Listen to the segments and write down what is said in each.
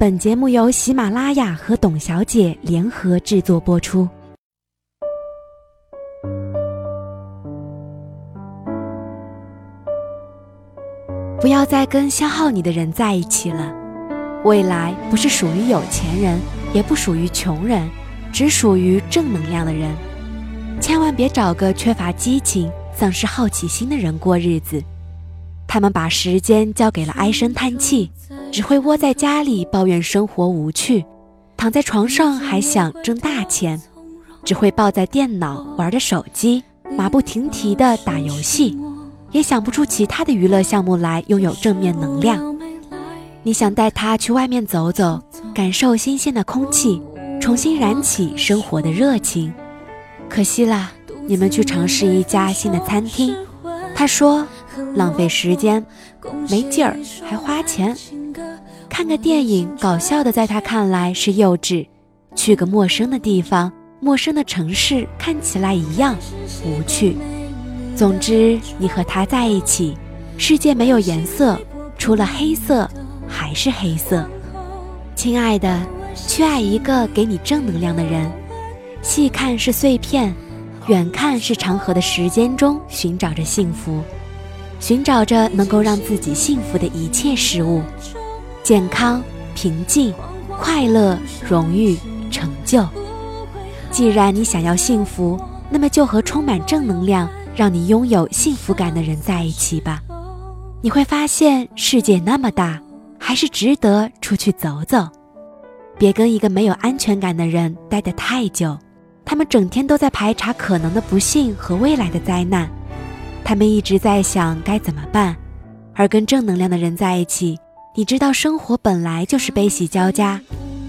本节目由喜马拉雅和董小姐联合制作播出。不要再跟消耗你的人在一起了。未来不是属于有钱人，也不属于穷人，只属于正能量的人。千万别找个缺乏激情、丧失好奇心的人过日子。他们把时间交给了唉声叹气。只会窝在家里抱怨生活无趣，躺在床上还想挣大钱，只会抱在电脑玩着手机，马不停蹄地打游戏，也想不出其他的娱乐项目来拥有正面能量。你想带他去外面走走，感受新鲜的空气，重新燃起生活的热情，可惜啦，你们去尝试一家新的餐厅，他说浪费时间，没劲儿，还花钱。看个电影，搞笑的，在他看来是幼稚；去个陌生的地方，陌生的城市，看起来一样无趣。总之，你和他在一起，世界没有颜色，除了黑色还是黑色。亲爱的，去爱一个给你正能量的人。细看是碎片，远看是长河的时间中寻找着幸福，寻找着能够让自己幸福的一切事物。健康、平静、快乐、荣誉、成就。既然你想要幸福，那么就和充满正能量、让你拥有幸福感的人在一起吧。你会发现世界那么大，还是值得出去走走。别跟一个没有安全感的人待得太久，他们整天都在排查可能的不幸和未来的灾难，他们一直在想该怎么办。而跟正能量的人在一起。你知道生活本来就是悲喜交加，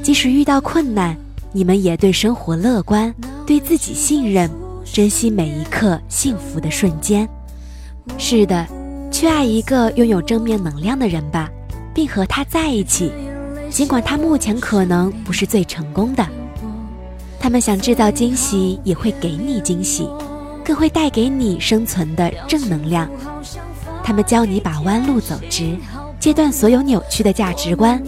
即使遇到困难，你们也对生活乐观，对自己信任，珍惜每一刻幸福的瞬间。是的，去爱一个拥有正面能量的人吧，并和他在一起，尽管他目前可能不是最成功的。他们想制造惊喜，也会给你惊喜，更会带给你生存的正能量。他们教你把弯路走直。切断所有扭曲的价值观。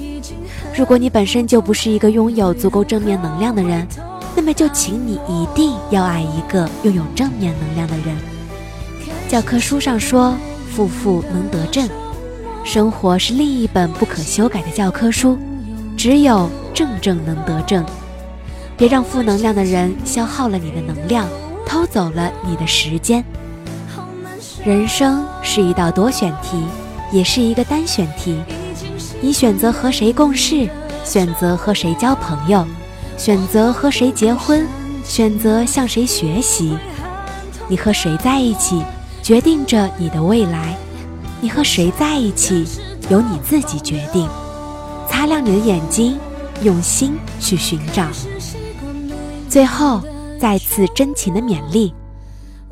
如果你本身就不是一个拥有足够正面能量的人，那么就请你一定要爱一个拥有正面能量的人。教科书上说“负负能得正”，生活是另一本不可修改的教科书。只有正正能得正。别让负能量的人消耗了你的能量，偷走了你的时间。人生是一道多选题。也是一个单选题，你选择和谁共事，选择和谁交朋友，选择和谁结婚，选择向谁学习。你和谁在一起，决定着你的未来。你和谁在一起，由你自己决定。擦亮你的眼睛，用心去寻找。最后，再次真情的勉励。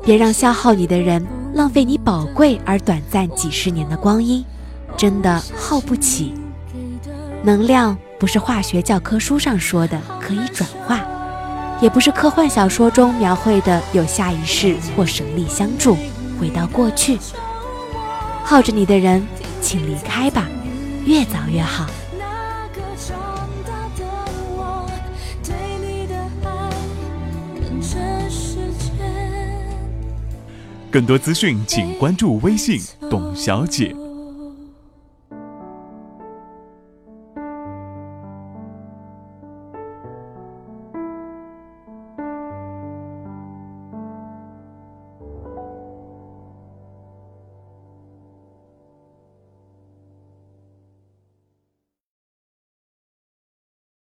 别让消耗你的人浪费你宝贵而短暂几十年的光阴，真的耗不起。能量不是化学教科书上说的可以转化，也不是科幻小说中描绘的有下一世或神力相助，回到过去。耗着你的人，请离开吧，越早越好。更多资讯，请关注微信“董小姐”。